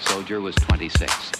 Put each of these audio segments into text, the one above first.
soldier was 26.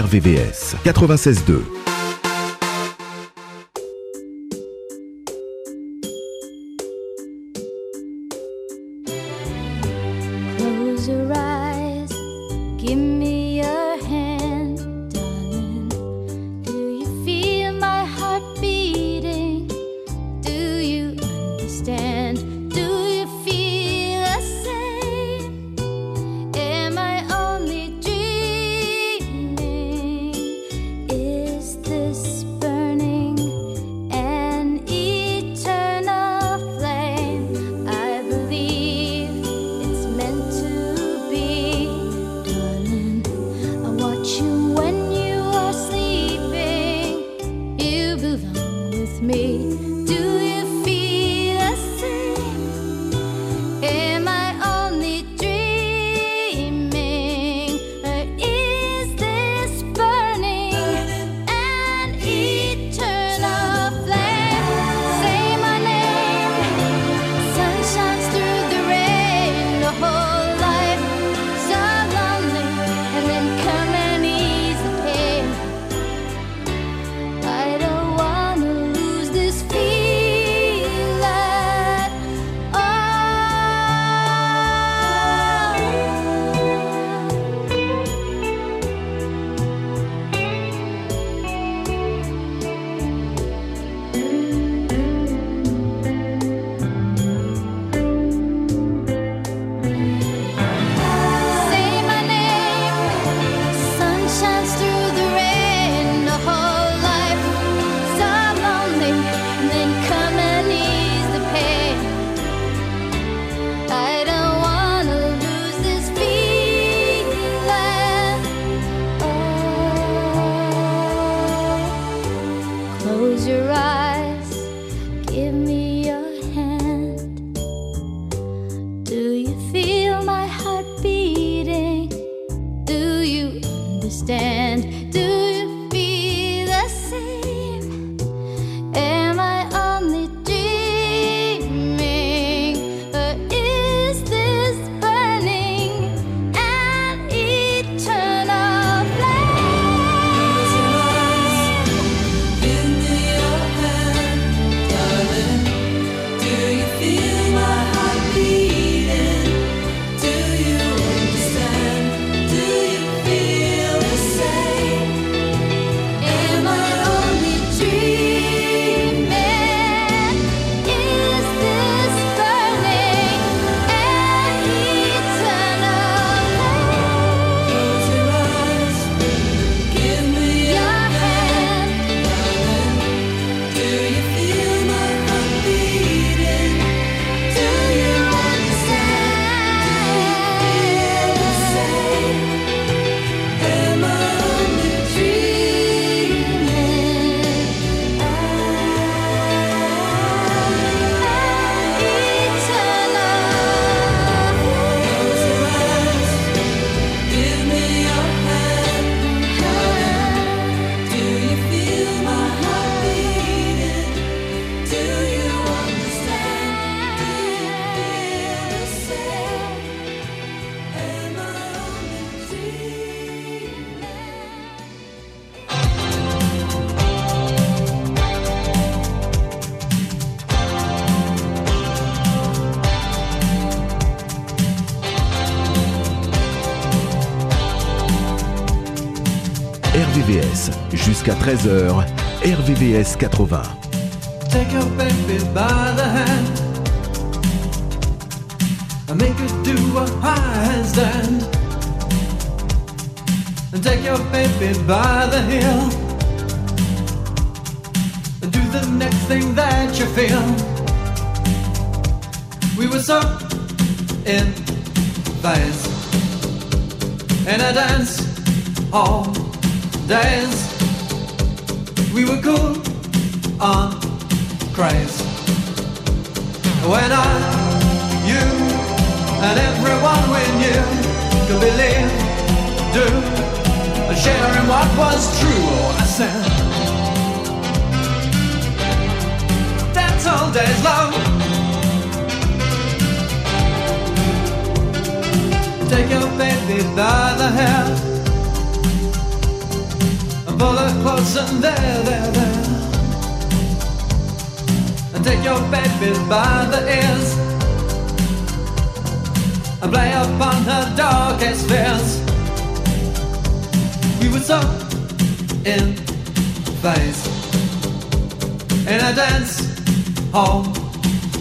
RVVS 96.2. 13h, RVVS 80. Take your baby by the hand. And make her do a handstand. And take your baby by the heel. And do the next thing that you feel. We were so in phase. In a dance hall days. We were cool on craze. When I, you, and everyone we knew could believe, do, and share in what was true. Oh, I said, that's all day's love. Take your baby by the hair. Pull her close and there, there, there. And take your baby by the ears. And play upon her darkest fears. We were so in phase. In a dance hall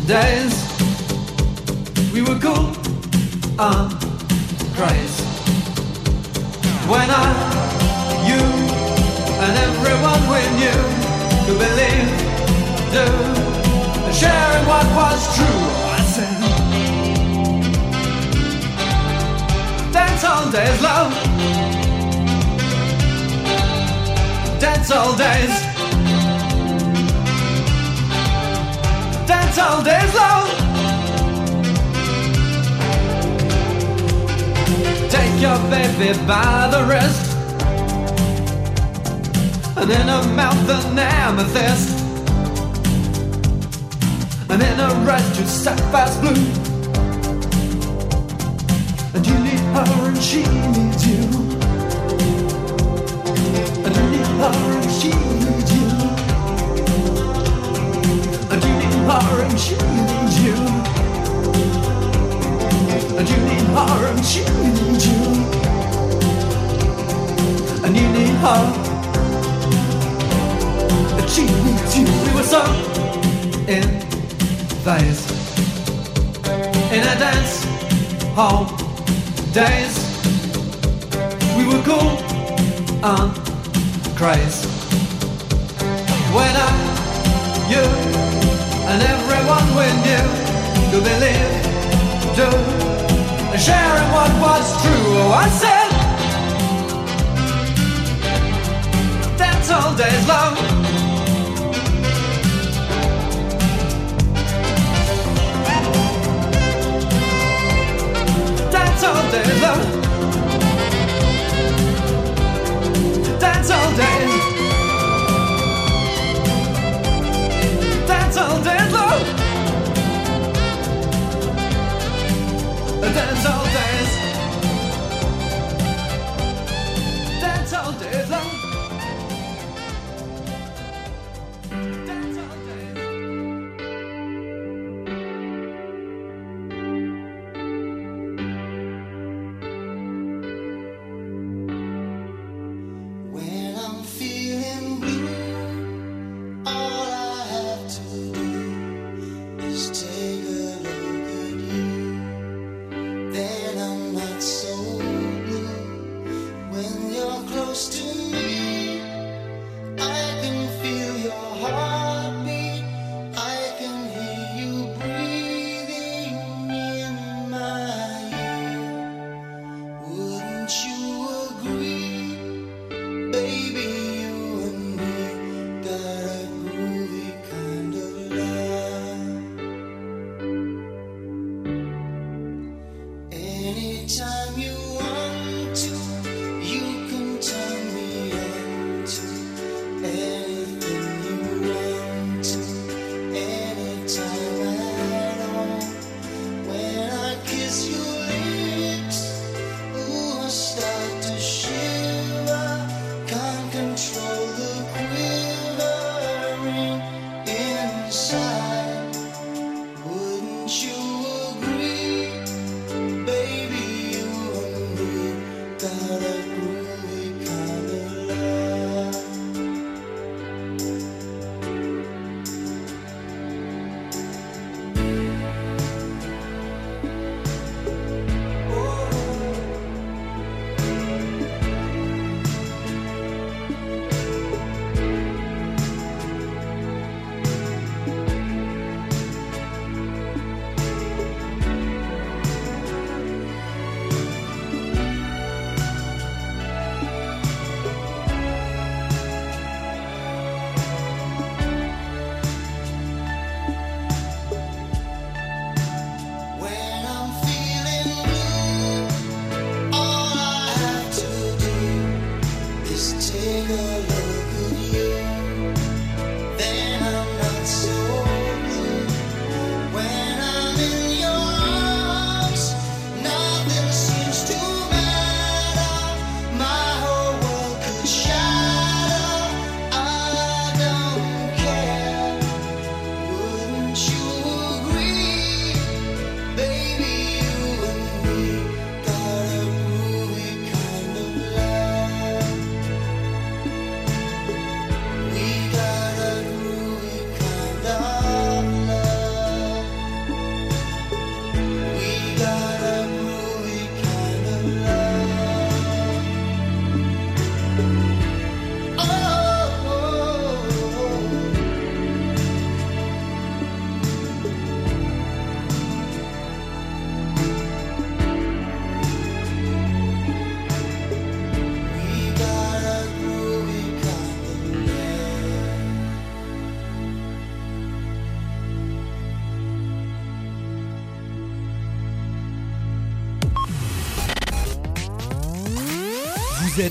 days. We were cool on craze. When I, you, and everyone we knew could believe, do, and sharing what was true. I said, dance hall days, love. Dance hall days. Dance hall days, love. Take your baby by the wrist And in her mouth an amethyst. And in her eyes two sapphires blue. And you need her and she needs you. And you need her and she needs you. And you need her and she needs you hall days We were cool and crazy When I, you and everyone we knew Could believe do sharing what was true. Oh, I said, dance hall days long. All days long. Dance hall days. Dance hall days long. Dance hall days.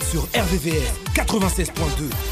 Sur RVVS 96.2.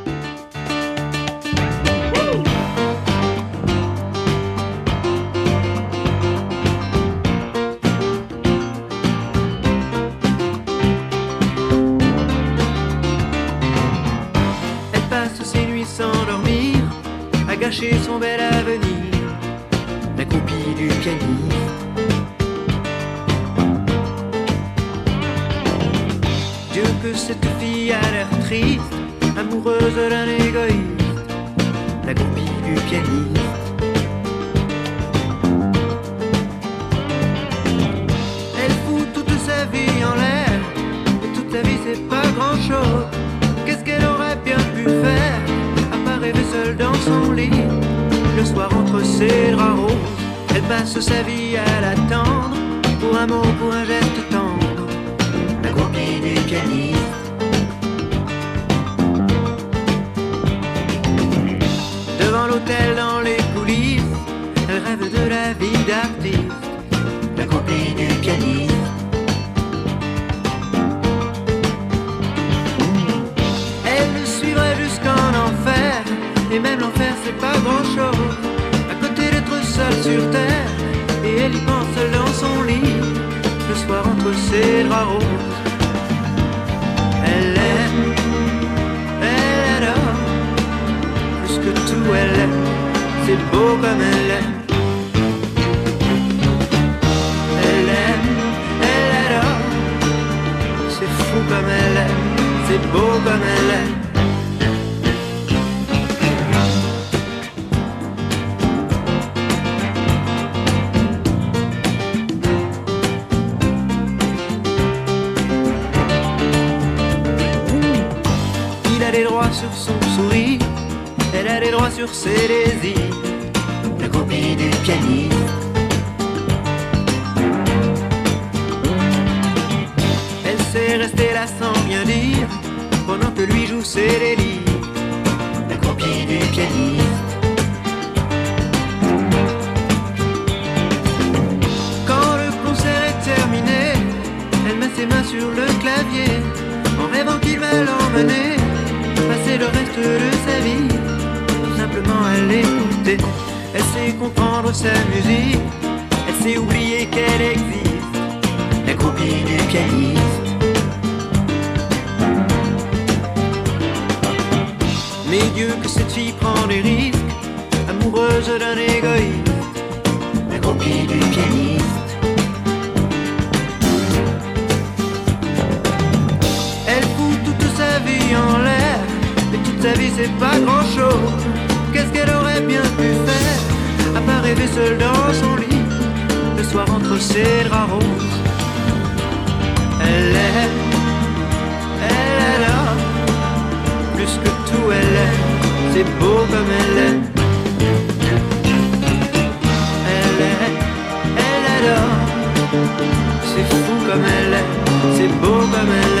c'est beau comme.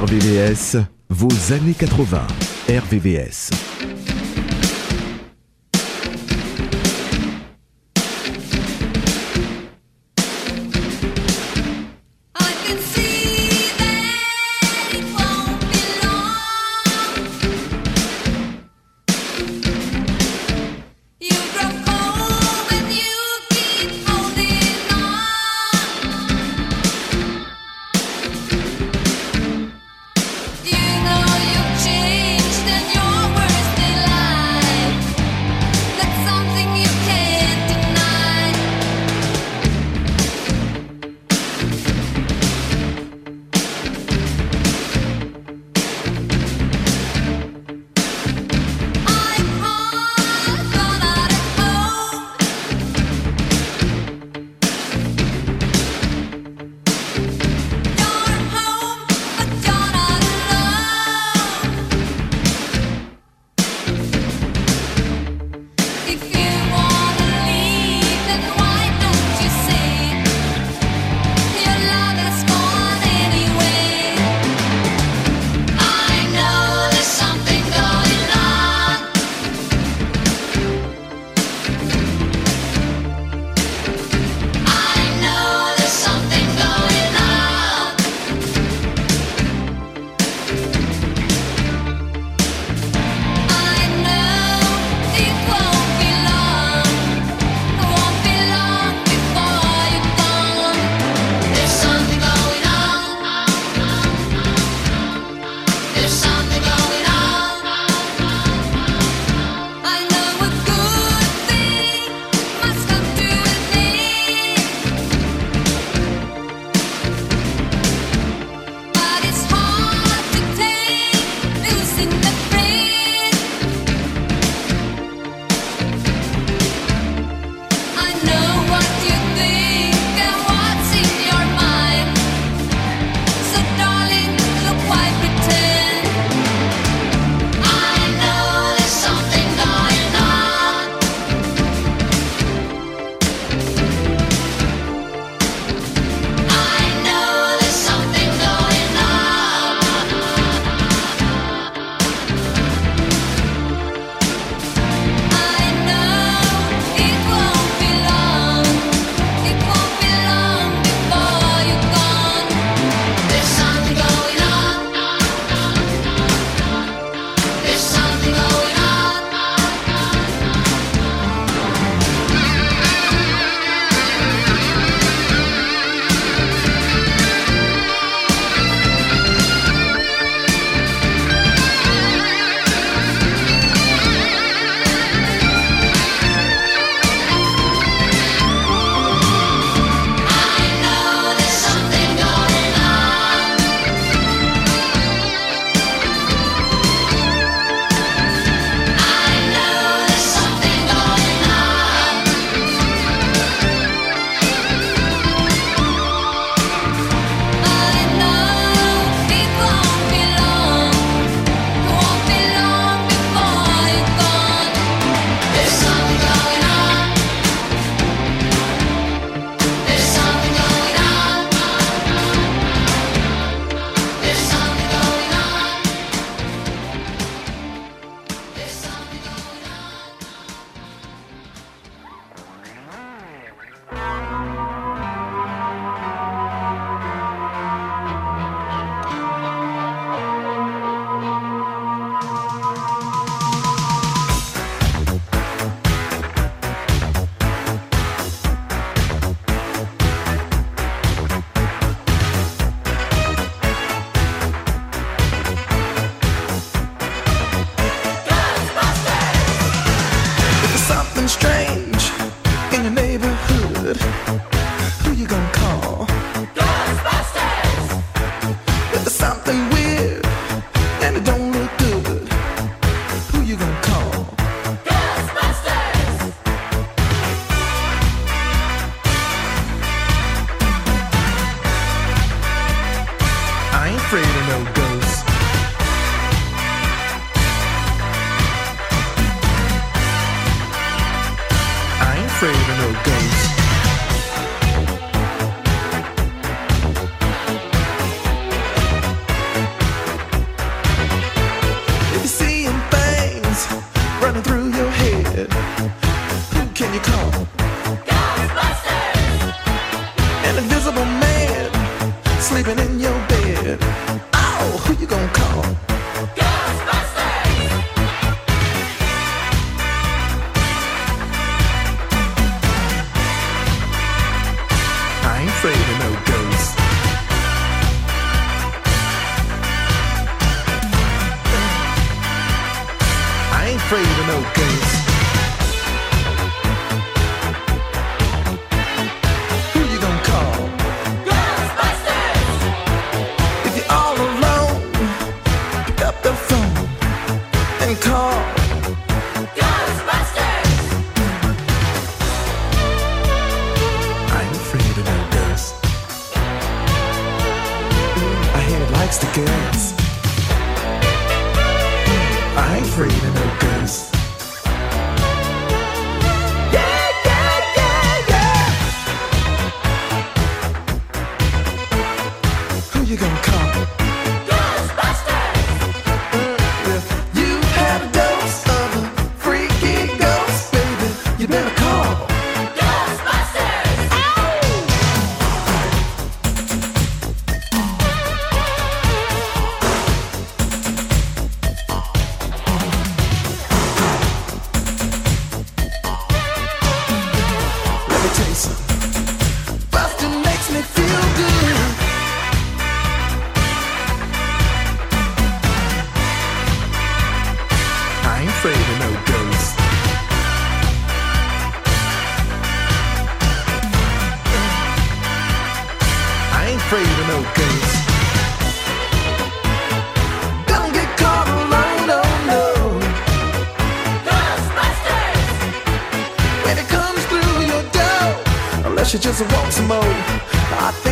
RVVS, vos années 80. RVVS.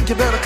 You better